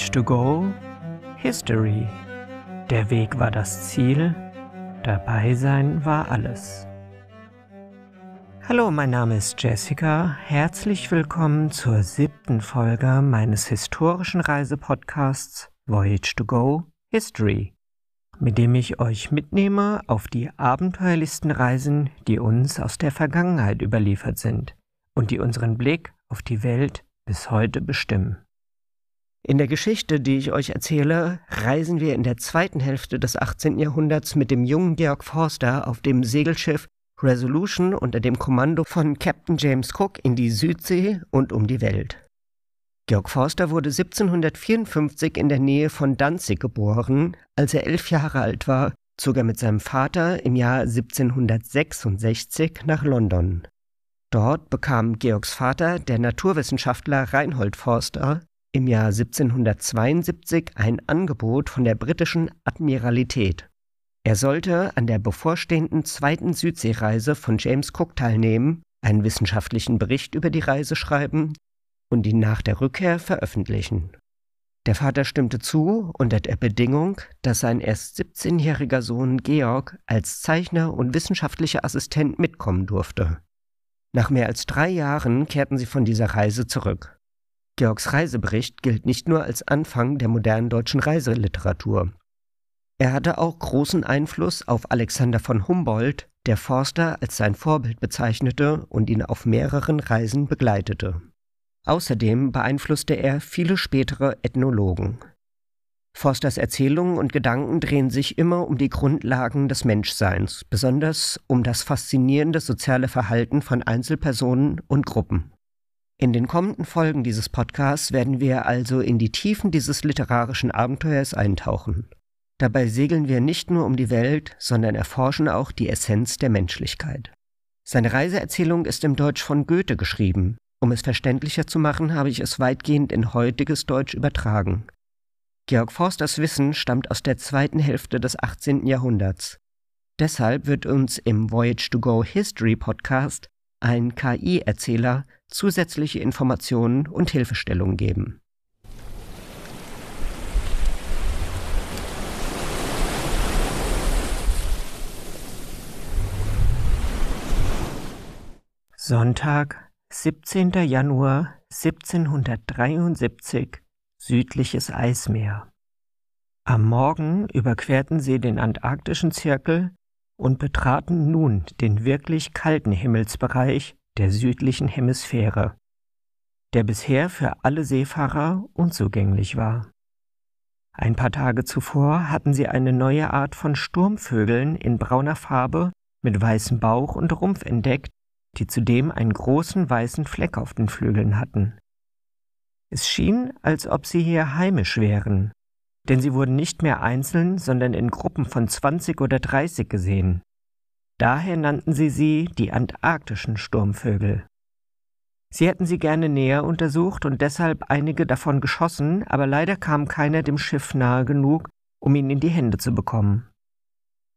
Voyage to Go, History. Der Weg war das Ziel, dabei sein war alles. Hallo, mein Name ist Jessica. Herzlich willkommen zur siebten Folge meines historischen Reisepodcasts Voyage to Go, History, mit dem ich euch mitnehme auf die abenteuerlichsten Reisen, die uns aus der Vergangenheit überliefert sind und die unseren Blick auf die Welt bis heute bestimmen. In der Geschichte, die ich euch erzähle, reisen wir in der zweiten Hälfte des 18. Jahrhunderts mit dem jungen Georg Forster auf dem Segelschiff Resolution unter dem Kommando von Captain James Cook in die Südsee und um die Welt. Georg Forster wurde 1754 in der Nähe von Danzig geboren. Als er elf Jahre alt war, zog er mit seinem Vater im Jahr 1766 nach London. Dort bekam Georgs Vater, der Naturwissenschaftler Reinhold Forster, im Jahr 1772 ein Angebot von der britischen Admiralität. Er sollte an der bevorstehenden zweiten Südseereise von James Cook teilnehmen, einen wissenschaftlichen Bericht über die Reise schreiben und ihn nach der Rückkehr veröffentlichen. Der Vater stimmte zu unter der Bedingung, dass sein erst 17-jähriger Sohn Georg als Zeichner und wissenschaftlicher Assistent mitkommen durfte. Nach mehr als drei Jahren kehrten sie von dieser Reise zurück. Georgs Reisebericht gilt nicht nur als Anfang der modernen deutschen Reiseliteratur. Er hatte auch großen Einfluss auf Alexander von Humboldt, der Forster als sein Vorbild bezeichnete und ihn auf mehreren Reisen begleitete. Außerdem beeinflusste er viele spätere Ethnologen. Forsters Erzählungen und Gedanken drehen sich immer um die Grundlagen des Menschseins, besonders um das faszinierende soziale Verhalten von Einzelpersonen und Gruppen. In den kommenden Folgen dieses Podcasts werden wir also in die Tiefen dieses literarischen Abenteuers eintauchen. Dabei segeln wir nicht nur um die Welt, sondern erforschen auch die Essenz der Menschlichkeit. Seine Reiseerzählung ist im Deutsch von Goethe geschrieben. Um es verständlicher zu machen, habe ich es weitgehend in heutiges Deutsch übertragen. Georg Forsters Wissen stammt aus der zweiten Hälfte des 18. Jahrhunderts. Deshalb wird uns im Voyage to Go History Podcast ein KI-Erzähler zusätzliche Informationen und Hilfestellungen geben. Sonntag, 17. Januar 1773, südliches Eismeer. Am Morgen überquerten sie den antarktischen Zirkel und betraten nun den wirklich kalten Himmelsbereich der südlichen Hemisphäre, der bisher für alle Seefahrer unzugänglich war. Ein paar Tage zuvor hatten sie eine neue Art von Sturmvögeln in brauner Farbe mit weißem Bauch und Rumpf entdeckt, die zudem einen großen weißen Fleck auf den Flügeln hatten. Es schien, als ob sie hier heimisch wären, denn sie wurden nicht mehr einzeln, sondern in Gruppen von zwanzig oder dreißig gesehen. Daher nannten sie sie die antarktischen Sturmvögel. Sie hätten sie gerne näher untersucht und deshalb einige davon geschossen, aber leider kam keiner dem Schiff nahe genug, um ihn in die Hände zu bekommen.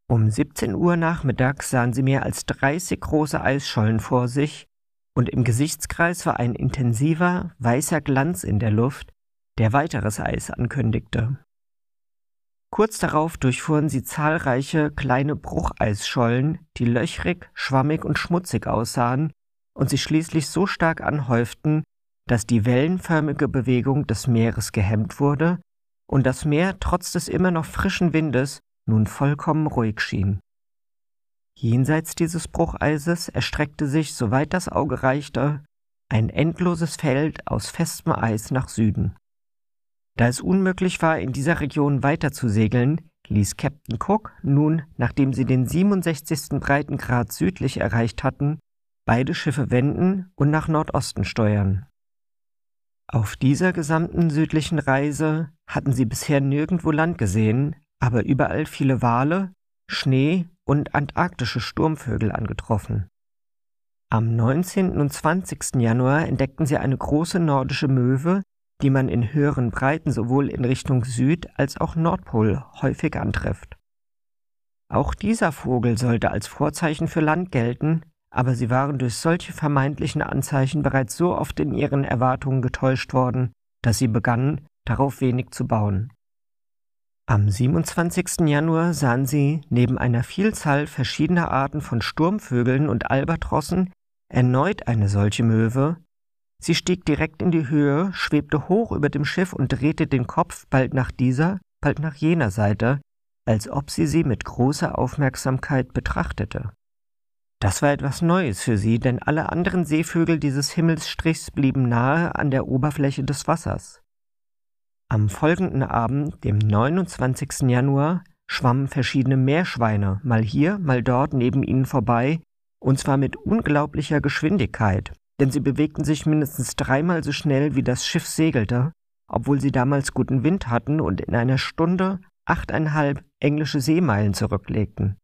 Um 17 Uhr nachmittags sahen sie mehr als 30 große Eisschollen vor sich, und im Gesichtskreis war ein intensiver, weißer Glanz in der Luft, der weiteres Eis ankündigte. Kurz darauf durchfuhren sie zahlreiche kleine Brucheisschollen, die löchrig, schwammig und schmutzig aussahen und sich schließlich so stark anhäuften, dass die wellenförmige Bewegung des Meeres gehemmt wurde und das Meer trotz des immer noch frischen Windes nun vollkommen ruhig schien. Jenseits dieses Brucheises erstreckte sich, soweit das Auge reichte, ein endloses Feld aus festem Eis nach Süden. Da es unmöglich war, in dieser Region weiter zu segeln, ließ Captain Cook nun, nachdem sie den 67. Breitengrad südlich erreicht hatten, beide Schiffe wenden und nach Nordosten steuern. Auf dieser gesamten südlichen Reise hatten sie bisher nirgendwo Land gesehen, aber überall viele Wale, Schnee und antarktische Sturmvögel angetroffen. Am 19. und 20. Januar entdeckten sie eine große nordische Möwe, die man in höheren Breiten sowohl in Richtung Süd als auch Nordpol häufig antrifft. Auch dieser Vogel sollte als Vorzeichen für Land gelten, aber sie waren durch solche vermeintlichen Anzeichen bereits so oft in ihren Erwartungen getäuscht worden, dass sie begannen, darauf wenig zu bauen. Am 27. Januar sahen sie neben einer Vielzahl verschiedener Arten von Sturmvögeln und Albatrossen erneut eine solche Möwe. Sie stieg direkt in die Höhe, schwebte hoch über dem Schiff und drehte den Kopf bald nach dieser, bald nach jener Seite, als ob sie sie mit großer Aufmerksamkeit betrachtete. Das war etwas Neues für sie, denn alle anderen Seevögel dieses Himmelsstrichs blieben nahe an der Oberfläche des Wassers. Am folgenden Abend, dem 29. Januar, schwammen verschiedene Meerschweine mal hier, mal dort neben ihnen vorbei, und zwar mit unglaublicher Geschwindigkeit, denn sie bewegten sich mindestens dreimal so schnell, wie das Schiff segelte, obwohl sie damals guten Wind hatten und in einer Stunde achteinhalb englische Seemeilen zurücklegten.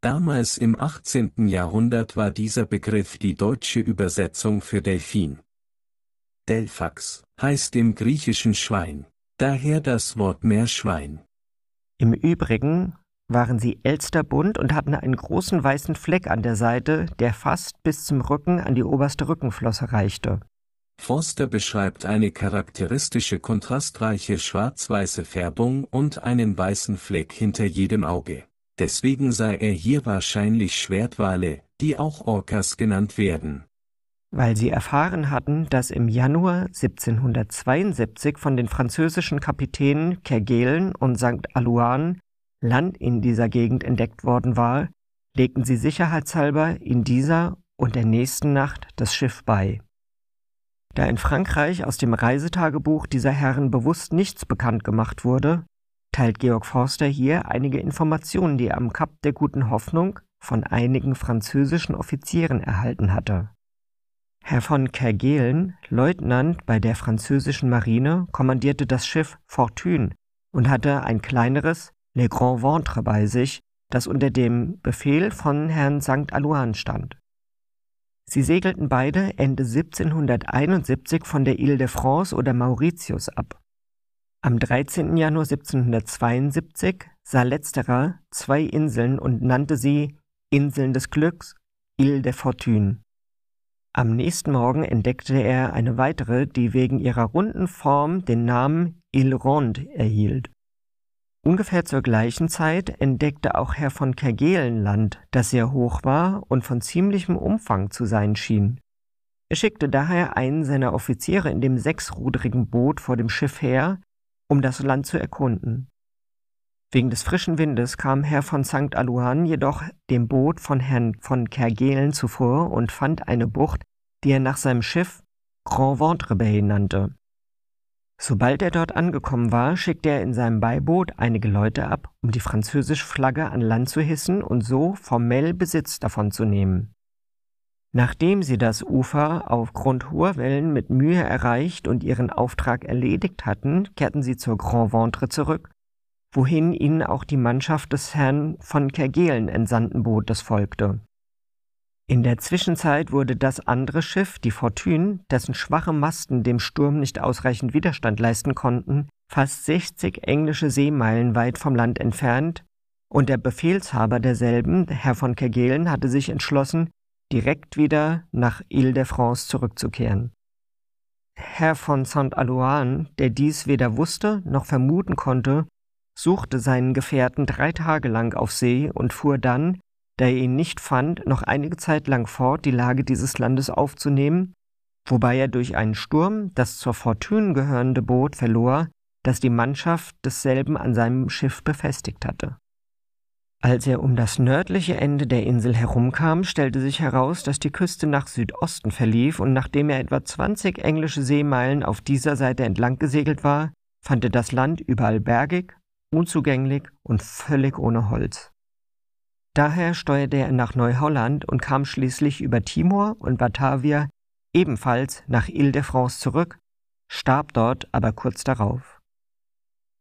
Damals im 18. Jahrhundert war dieser Begriff die deutsche Übersetzung für Delphin. Delphax heißt im Griechischen Schwein, daher das Wort Meerschwein. Im Übrigen waren sie elsterbunt und hatten einen großen weißen Fleck an der Seite, der fast bis zum Rücken an die oberste Rückenflosse reichte. Forster beschreibt eine charakteristische kontrastreiche schwarz-weiße Färbung und einen weißen Fleck hinter jedem Auge. Deswegen sei er hier wahrscheinlich Schwertwale, die auch Orcas genannt werden. Weil sie erfahren hatten, dass im Januar 1772 von den französischen Kapitänen Kerguelen und St. Alouan Land in dieser Gegend entdeckt worden war, legten sie sicherheitshalber in dieser und der nächsten Nacht das Schiff bei. Da in Frankreich aus dem Reisetagebuch dieser Herren bewusst nichts bekannt gemacht wurde, teilt Georg Forster hier einige Informationen, die er am Kap der Guten Hoffnung von einigen französischen Offizieren erhalten hatte. Herr von Kerguelen, Leutnant bei der französischen Marine, kommandierte das Schiff Fortune und hatte ein kleineres Le Grand Ventre bei sich, das unter dem Befehl von Herrn St. Alouan stand. Sie segelten beide Ende 1771 von der Ile de France oder Mauritius ab. Am 13. Januar 1772 sah letzterer zwei Inseln und nannte sie Inseln des Glücks, Ile de Fortune. Am nächsten Morgen entdeckte er eine weitere, die wegen ihrer runden Form den Namen Ile Ronde erhielt. Ungefähr zur gleichen Zeit entdeckte auch Herr von Kerguelen Land, das sehr hoch war und von ziemlichem Umfang zu sein schien. Er schickte daher einen seiner Offiziere in dem sechsrudrigen Boot vor dem Schiff her, um das Land zu erkunden. Wegen des frischen Windes kam Herr von St. Alouan jedoch dem Boot von Herrn von Kerguelen zuvor und fand eine Bucht, die er nach seinem Schiff Grand Ventre Bay nannte. Sobald er dort angekommen war, schickte er in seinem Beiboot einige Leute ab, um die französische Flagge an Land zu hissen und so formell Besitz davon zu nehmen. Nachdem sie das Ufer aufgrund hoher Wellen mit Mühe erreicht und ihren Auftrag erledigt hatten, kehrten sie zur Grand Ventre zurück, wohin ihnen auch die Mannschaft des Herrn von Kerguelen entsandten Bootes folgte. In der Zwischenzeit wurde das andere Schiff, die Fortune, dessen schwache Masten dem Sturm nicht ausreichend Widerstand leisten konnten, fast 60 englische Seemeilen weit vom Land entfernt, und der Befehlshaber derselben, Herr von Kerguelen, hatte sich entschlossen, direkt wieder nach Ile de France zurückzukehren. Herr von Saint Alouan, der dies weder wusste noch vermuten konnte, suchte seinen Gefährten drei Tage lang auf See und fuhr dann, da er ihn nicht fand, noch einige Zeit lang fort, die Lage dieses Landes aufzunehmen, wobei er durch einen Sturm das zur Fortune gehörende Boot verlor, das die Mannschaft desselben an seinem Schiff befestigt hatte. Als er um das nördliche Ende der Insel herumkam, stellte sich heraus, dass die Küste nach Südosten verlief, und nachdem er etwa 20 englische Seemeilen auf dieser Seite entlang gesegelt war, fand er das Land überall bergig, unzugänglich und völlig ohne Holz. Daher steuerte er nach Neuholland und kam schließlich über Timor und Batavia ebenfalls nach Ile-de-France zurück, starb dort aber kurz darauf.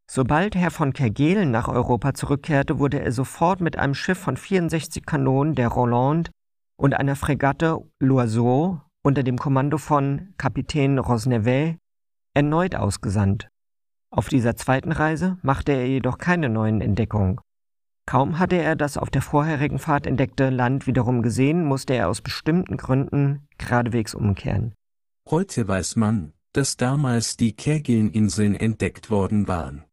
Sobald Herr von Kerguelen nach Europa zurückkehrte, wurde er sofort mit einem Schiff von 64 Kanonen der Rolande und einer Fregatte L'Oiseau unter dem Kommando von Kapitän Rosnevet erneut ausgesandt. Auf dieser zweiten Reise machte er jedoch keine neuen Entdeckungen. Kaum hatte er das auf der vorherigen Fahrt entdeckte Land wiederum gesehen, musste er aus bestimmten Gründen geradewegs umkehren. Heute weiß man, dass damals die Kerguelen-Inseln entdeckt worden waren.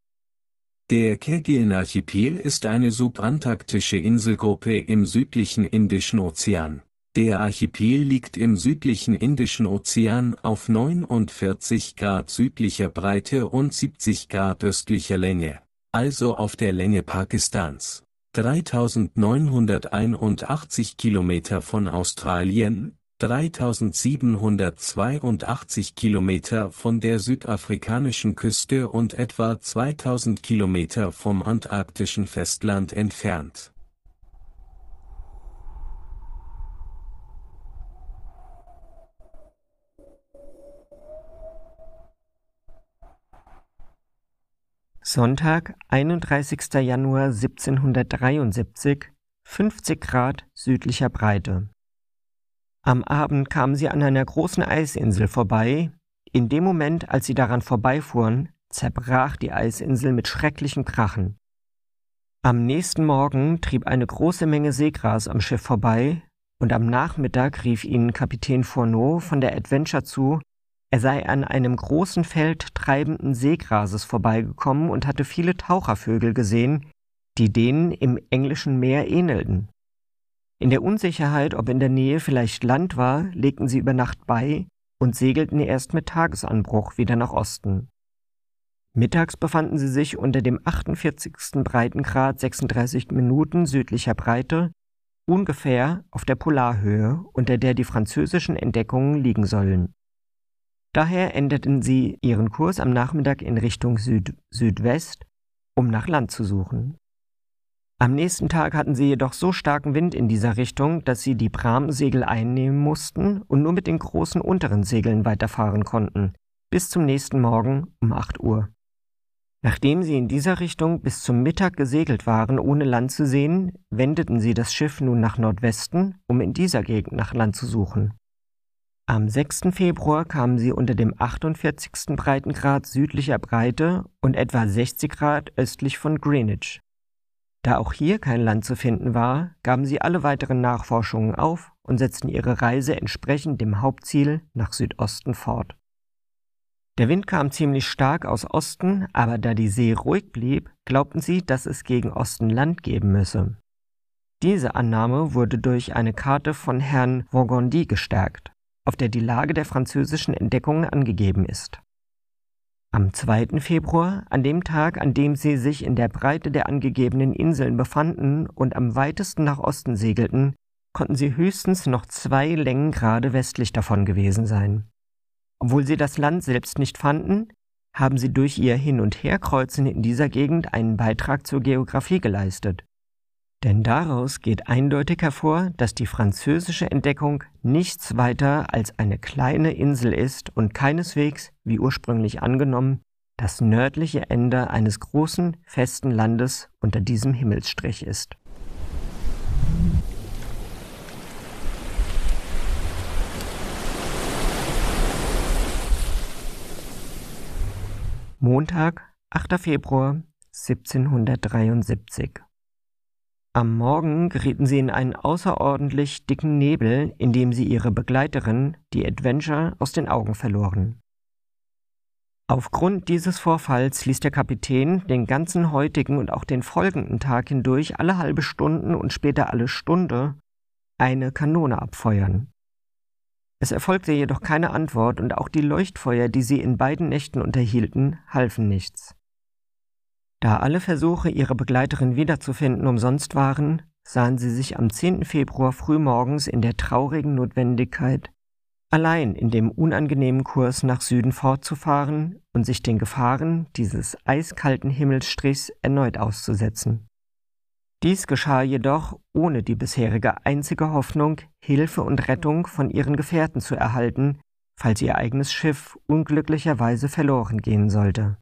Der Kerguelen-Archipel ist eine subantarktische Inselgruppe im südlichen Indischen Ozean. Der Archipel liegt im südlichen Indischen Ozean auf 49 Grad südlicher Breite und 70 Grad östlicher Länge, also auf der Länge Pakistans. 3981 Kilometer von Australien, 3782 Kilometer von der südafrikanischen Küste und etwa 2000 Kilometer vom antarktischen Festland entfernt. Sonntag, 31. Januar 1773, 50 Grad südlicher Breite. Am Abend kamen sie an einer großen Eisinsel vorbei. In dem Moment, als sie daran vorbeifuhren, zerbrach die Eisinsel mit schrecklichen Krachen. Am nächsten Morgen trieb eine große Menge Seegras am Schiff vorbei, und am Nachmittag rief ihnen Kapitän Fourneau von der Adventure zu, er sei an einem großen Feld treibenden Seegrases vorbeigekommen und hatte viele Tauchervögel gesehen, die denen im englischen Meer ähnelten. In der Unsicherheit, ob in der Nähe vielleicht Land war, legten sie über Nacht bei und segelten erst mit Tagesanbruch wieder nach Osten. Mittags befanden sie sich unter dem 48. Breitengrad 36 Minuten südlicher Breite, ungefähr auf der Polarhöhe, unter der die französischen Entdeckungen liegen sollen. Daher änderten sie ihren Kurs am Nachmittag in Richtung Süd-Südwest, um nach Land zu suchen. Am nächsten Tag hatten sie jedoch so starken Wind in dieser Richtung, dass sie die Bramsegel einnehmen mussten und nur mit den großen unteren Segeln weiterfahren konnten, bis zum nächsten Morgen um 8 Uhr. Nachdem sie in dieser Richtung bis zum Mittag gesegelt waren, ohne Land zu sehen, wendeten sie das Schiff nun nach Nordwesten, um in dieser Gegend nach Land zu suchen. Am 6. Februar kamen sie unter dem 48. Breitengrad südlicher Breite und etwa 60 Grad östlich von Greenwich. Da auch hier kein Land zu finden war, gaben sie alle weiteren Nachforschungen auf und setzten ihre Reise entsprechend dem Hauptziel nach Südosten fort. Der Wind kam ziemlich stark aus Osten, aber da die See ruhig blieb, glaubten sie, dass es gegen Osten Land geben müsse. Diese Annahme wurde durch eine Karte von Herrn Vaugondy gestärkt auf der die Lage der französischen Entdeckungen angegeben ist. Am 2. Februar, an dem Tag, an dem sie sich in der Breite der angegebenen Inseln befanden und am weitesten nach Osten segelten, konnten sie höchstens noch zwei Längengrade westlich davon gewesen sein. Obwohl sie das Land selbst nicht fanden, haben sie durch ihr Hin- und Herkreuzen in dieser Gegend einen Beitrag zur Geographie geleistet. Denn daraus geht eindeutig hervor, dass die französische Entdeckung nichts weiter als eine kleine Insel ist und keineswegs, wie ursprünglich angenommen, das nördliche Ende eines großen, festen Landes unter diesem Himmelsstrich ist. Montag, 8. Februar 1773 am Morgen gerieten sie in einen außerordentlich dicken Nebel, in dem sie ihre Begleiterin, die Adventure, aus den Augen verloren. Aufgrund dieses Vorfalls ließ der Kapitän den ganzen heutigen und auch den folgenden Tag hindurch alle halbe Stunden und später alle Stunde eine Kanone abfeuern. Es erfolgte jedoch keine Antwort und auch die Leuchtfeuer, die sie in beiden Nächten unterhielten, halfen nichts. Da alle Versuche, ihre Begleiterin wiederzufinden, umsonst waren, sahen sie sich am 10. Februar frühmorgens in der traurigen Notwendigkeit, allein in dem unangenehmen Kurs nach Süden fortzufahren und sich den Gefahren dieses eiskalten Himmelsstrichs erneut auszusetzen. Dies geschah jedoch ohne die bisherige einzige Hoffnung, Hilfe und Rettung von ihren Gefährten zu erhalten, falls ihr eigenes Schiff unglücklicherweise verloren gehen sollte.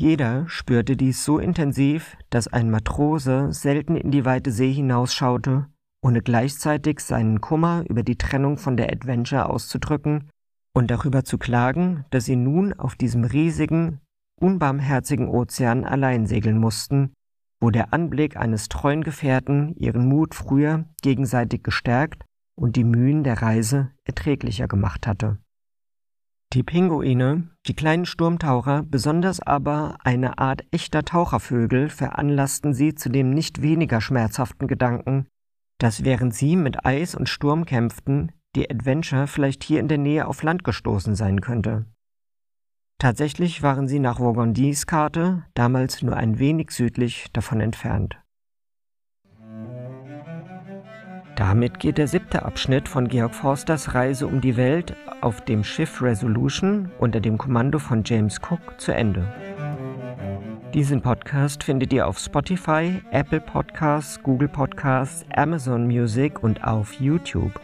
Jeder spürte dies so intensiv, dass ein Matrose selten in die weite See hinausschaute, ohne gleichzeitig seinen Kummer über die Trennung von der Adventure auszudrücken und darüber zu klagen, dass sie nun auf diesem riesigen, unbarmherzigen Ozean allein segeln mussten, wo der Anblick eines treuen Gefährten ihren Mut früher gegenseitig gestärkt und die Mühen der Reise erträglicher gemacht hatte. Die Pinguine, die kleinen Sturmtaucher, besonders aber eine Art echter Tauchervögel veranlassten sie zu dem nicht weniger schmerzhaften Gedanken, dass während sie mit Eis und Sturm kämpften, die Adventure vielleicht hier in der Nähe auf Land gestoßen sein könnte. Tatsächlich waren sie nach Vogondis Karte damals nur ein wenig südlich davon entfernt. Damit geht der siebte Abschnitt von Georg Forsters Reise um die Welt auf dem Schiff Resolution unter dem Kommando von James Cook zu Ende. Diesen Podcast findet ihr auf Spotify, Apple Podcasts, Google Podcasts, Amazon Music und auf YouTube.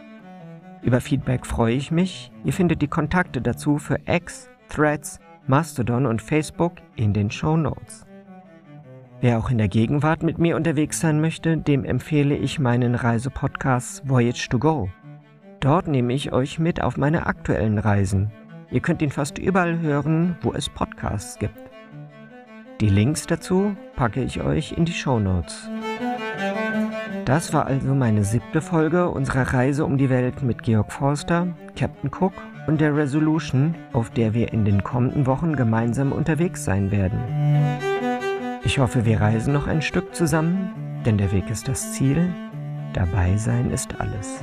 Über Feedback freue ich mich. Ihr findet die Kontakte dazu für X, Threads, Mastodon und Facebook in den Show Notes. Wer auch in der Gegenwart mit mir unterwegs sein möchte, dem empfehle ich meinen Reisepodcast Voyage to Go. Dort nehme ich euch mit auf meine aktuellen Reisen. Ihr könnt ihn fast überall hören, wo es Podcasts gibt. Die Links dazu packe ich euch in die Show Notes. Das war also meine siebte Folge unserer Reise um die Welt mit Georg Forster, Captain Cook und der Resolution, auf der wir in den kommenden Wochen gemeinsam unterwegs sein werden. Ich hoffe, wir reisen noch ein Stück zusammen, denn der Weg ist das Ziel. Dabei sein ist alles.